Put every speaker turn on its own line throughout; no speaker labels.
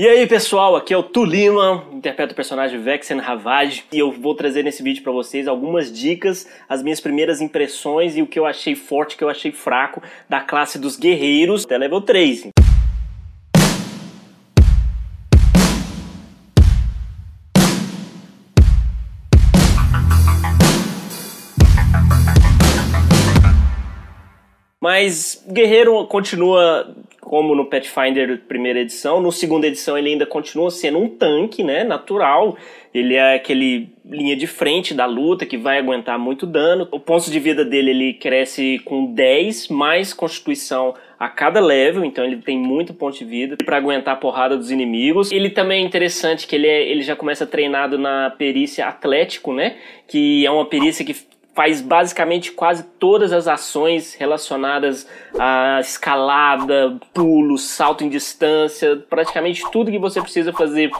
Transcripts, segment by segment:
E aí pessoal, aqui é o Tulima, interpreto o personagem Vexen Ravage e eu vou trazer nesse vídeo para vocês algumas dicas, as minhas primeiras impressões e o que eu achei forte, o que eu achei fraco da classe dos guerreiros até level 3. Mas Guerreiro continua como no Pathfinder primeira edição. No segunda edição ele ainda continua sendo um tanque, né, natural. Ele é aquele linha de frente da luta que vai aguentar muito dano. O ponto de vida dele ele cresce com 10 mais constituição a cada level, então ele tem muito ponto de vida para aguentar a porrada dos inimigos. Ele também é interessante que ele, é, ele já começa treinado na perícia atlético, né? Que é uma perícia que faz basicamente quase todas as ações relacionadas a escalada, pulo, salto em distância, praticamente tudo que você precisa fazer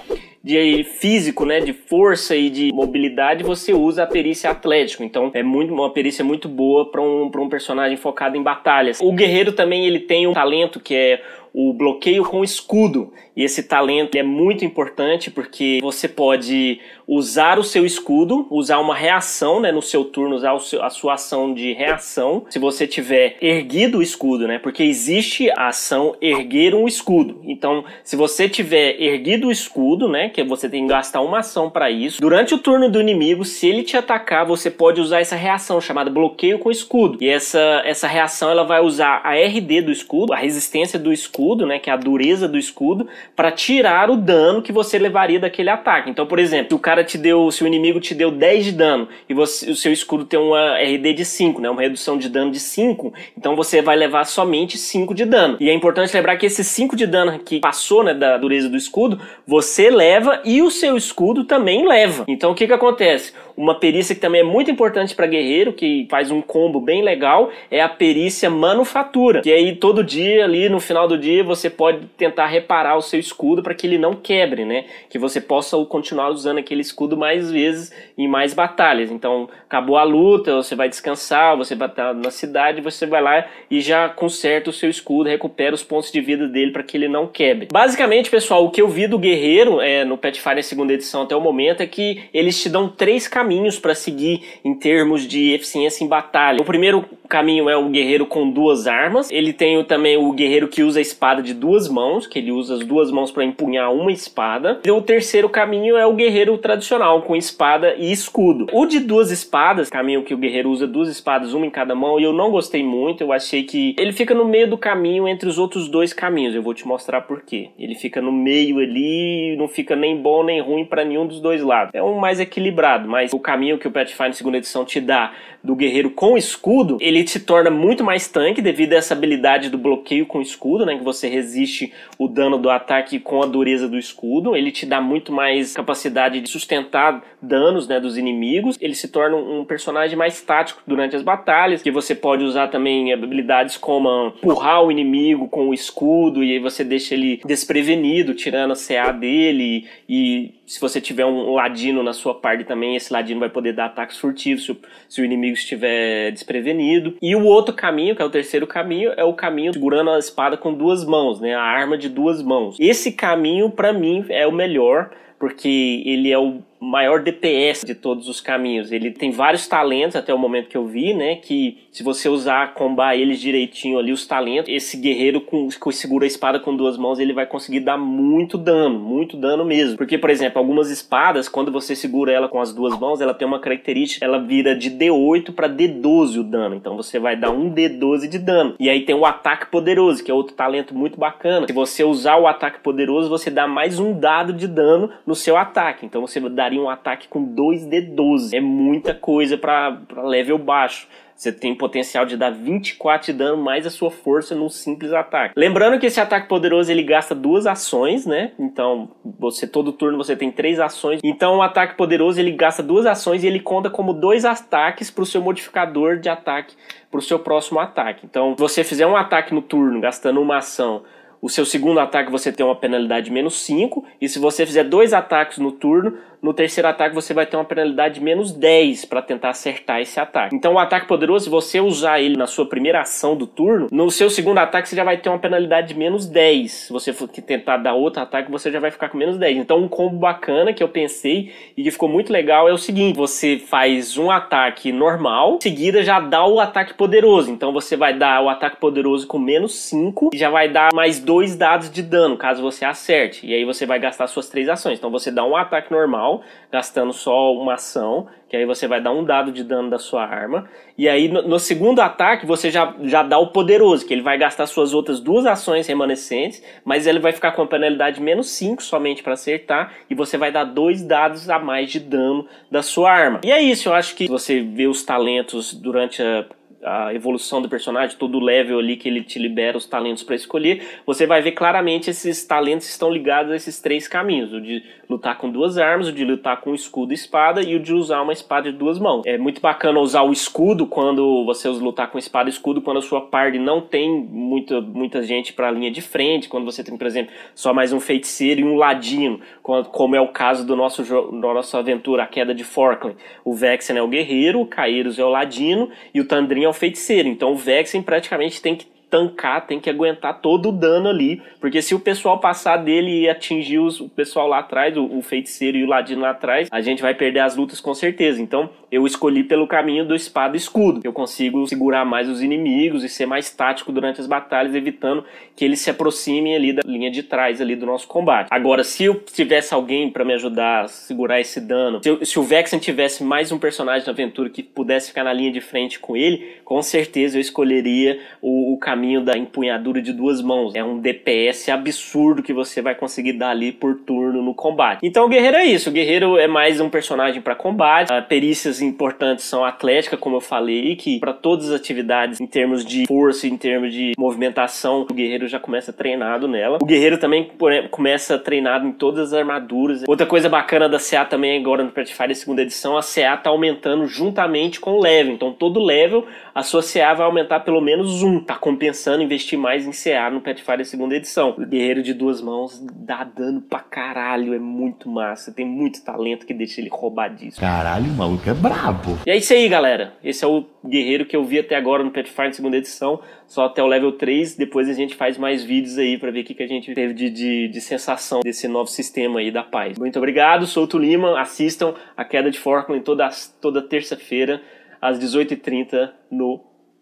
de físico, né, de força e de mobilidade, você usa a perícia atlético. Então é muito uma perícia muito boa para um, um personagem focado em batalhas. O guerreiro também ele tem um talento que é o bloqueio com escudo. E esse talento é muito importante porque você pode usar o seu escudo, usar uma reação né, no seu turno, usar seu, a sua ação de reação, se você tiver erguido o escudo, né? Porque existe a ação erguer um escudo. Então, se você tiver erguido o escudo, né? Que você tem que gastar uma ação para isso, durante o turno do inimigo, se ele te atacar, você pode usar essa reação chamada bloqueio com escudo. E essa, essa reação ela vai usar a RD do escudo, a resistência do escudo escudo, né, que é a dureza do escudo, para tirar o dano que você levaria daquele ataque. Então, por exemplo, se o cara te deu, se o inimigo te deu 10 de dano e você, o seu escudo tem uma RD de 5, né, uma redução de dano de 5, então você vai levar somente 5 de dano. E é importante lembrar que esses 5 de dano que passou, né, da dureza do escudo, você leva e o seu escudo também leva. Então, o que que acontece? Uma perícia que também é muito importante para guerreiro, que faz um combo bem legal, é a perícia manufatura. Que aí todo dia ali no final do dia você pode tentar reparar o seu escudo para que ele não quebre, né? Que você possa continuar usando aquele escudo mais vezes em mais batalhas. Então, acabou a luta, você vai descansar, você vai estar na cidade, você vai lá e já conserta o seu escudo, recupera os pontos de vida dele para que ele não quebre. Basicamente, pessoal, o que eu vi do guerreiro é, no Pathfinder segunda edição até o momento é que eles te dão três caminhos para seguir em termos de eficiência em batalha. O primeiro caminho é o guerreiro com duas armas. Ele tem também o guerreiro que usa a espada de duas mãos, que ele usa as duas mãos para empunhar uma espada. E o terceiro caminho é o guerreiro tradicional, com espada e escudo. O de duas espadas, caminho que o guerreiro usa duas espadas, uma em cada mão, e eu não gostei muito. Eu achei que ele fica no meio do caminho entre os outros dois caminhos. Eu vou te mostrar por quê. Ele fica no meio ali, não fica nem bom nem ruim para nenhum dos dois lados. É um mais equilibrado, mas o caminho que o Pathfinder segunda edição te dá do guerreiro com escudo, ele se torna muito mais tanque devido a essa habilidade do bloqueio com escudo, né, que você resiste o dano do ataque com a dureza do escudo. Ele te dá muito mais capacidade de sustentar danos, né, dos inimigos. Ele se torna um personagem mais tático durante as batalhas, que você pode usar também habilidades como empurrar o inimigo com o escudo e aí você deixa ele desprevenido, tirando a CA dele e se você tiver um ladino na sua parte também, esse ladino vai poder dar ataques furtivos se o, se o inimigo estiver desprevenido. E o outro caminho, que é o terceiro caminho, é o caminho segurando a espada com duas mãos, né? A arma de duas mãos. Esse caminho, para mim, é o melhor, porque ele é o maior DPS de todos os caminhos. Ele tem vários talentos até o momento que eu vi, né? Que se você usar, combar eles direitinho ali, os talentos, esse guerreiro com, que segura a espada com duas mãos, ele vai conseguir dar muito dano, muito dano mesmo. Porque, por exemplo, algumas espadas, quando você segura ela com as duas mãos, ela tem uma característica, ela vira de D8 para D12 o dano. Então você vai dar um D12 de dano. E aí tem o ataque poderoso, que é outro talento muito bacana. Se você usar o ataque poderoso, você dá mais um dado de dano no seu ataque. Então você dá daria um ataque com 2d12. É muita coisa para level baixo. Você tem potencial de dar 24 de dano mais a sua força num simples ataque. Lembrando que esse ataque poderoso ele gasta duas ações, né? Então, você todo turno você tem três ações. Então, o ataque poderoso ele gasta duas ações e ele conta como dois ataques para o seu modificador de ataque para o seu próximo ataque. Então, se você fizer um ataque no turno gastando uma ação o seu segundo ataque você tem uma penalidade de menos 5, e se você fizer dois ataques no turno, no terceiro ataque você vai ter uma penalidade de menos 10 para tentar acertar esse ataque. Então o ataque poderoso, se você usar ele na sua primeira ação do turno, no seu segundo ataque você já vai ter uma penalidade de menos 10. Se você for tentar dar outro ataque, você já vai ficar com menos 10. Então um combo bacana que eu pensei e que ficou muito legal é o seguinte, você faz um ataque normal, em seguida já dá o ataque poderoso. Então você vai dar o ataque poderoso com menos 5 e já vai dar mais dois dados de dano, caso você acerte. E aí você vai gastar suas três ações. Então você dá um ataque normal gastando só uma ação, que aí você vai dar um dado de dano da sua arma. E aí no, no, segundo ataque você já, já dá o poderoso, que ele vai gastar suas outras duas ações remanescentes, mas ele vai ficar com a penalidade menos 5 somente para acertar, e você vai dar dois dados a mais de dano da sua arma. E é isso, eu acho que você vê os talentos durante a a evolução do personagem, todo o level ali que ele te libera os talentos para escolher, você vai ver claramente esses talentos estão ligados a esses três caminhos: o de lutar com duas armas, o de lutar com escudo e espada e o de usar uma espada de duas mãos. É muito bacana usar o escudo quando você lutar com espada e escudo quando a sua party não tem muita, muita gente para a linha de frente, quando você tem, por exemplo, só mais um feiticeiro e um ladino, como é o caso do nosso da nossa aventura A Queda de Forkland. O Vexen é o guerreiro, o Caeiros é o ladino e o Tandrin é o feiticeiro. Então o Vexen praticamente tem que tancar, tem que aguentar todo o dano ali, porque se o pessoal passar dele e atingir os, o pessoal lá atrás, o, o, feiticeiro e o ladino lá atrás, a gente vai perder as lutas com certeza. Então eu escolhi pelo caminho do espada escudo. Eu consigo segurar mais os inimigos e ser mais tático durante as batalhas, evitando que eles se aproximem ali da linha de trás ali do nosso combate. Agora, se eu tivesse alguém para me ajudar a segurar esse dano, se, se o Vexen tivesse mais um personagem na aventura que pudesse ficar na linha de frente com ele, com certeza eu escolheria o, o caminho caminho da empunhadura de duas mãos. É um DPS absurdo que você vai conseguir dar ali por turno no combate. Então o guerreiro é isso. O guerreiro é mais um personagem para combate. Uh, perícias importantes são atlética, como eu falei, que para todas as atividades em termos de força, em termos de movimentação, o guerreiro já começa treinado nela. O guerreiro também começa treinado em todas as armaduras. Outra coisa bacana da CA também agora no Pathfinder segunda edição, a CA tá aumentando juntamente com o level. Então todo level a sua CA vai aumentar pelo menos um. Tá compensando investir mais em CA no Pathfinder segunda edição. O guerreiro de duas mãos dá dano pra caralho, é muito massa. Tem muito talento que deixa ele roubadíssimo.
Caralho, o maluco é brabo.
E é isso aí, galera. Esse é o guerreiro que eu vi até agora no Pathfinder segunda edição. Só até o level 3. Depois a gente faz mais vídeos aí para ver o que, que a gente teve de, de, de sensação desse novo sistema aí da paz. Muito obrigado, sou o Tulima. Assistam a queda de Forkland toda, toda terça-feira às 18h30 no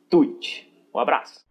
Twitch. Um abraço.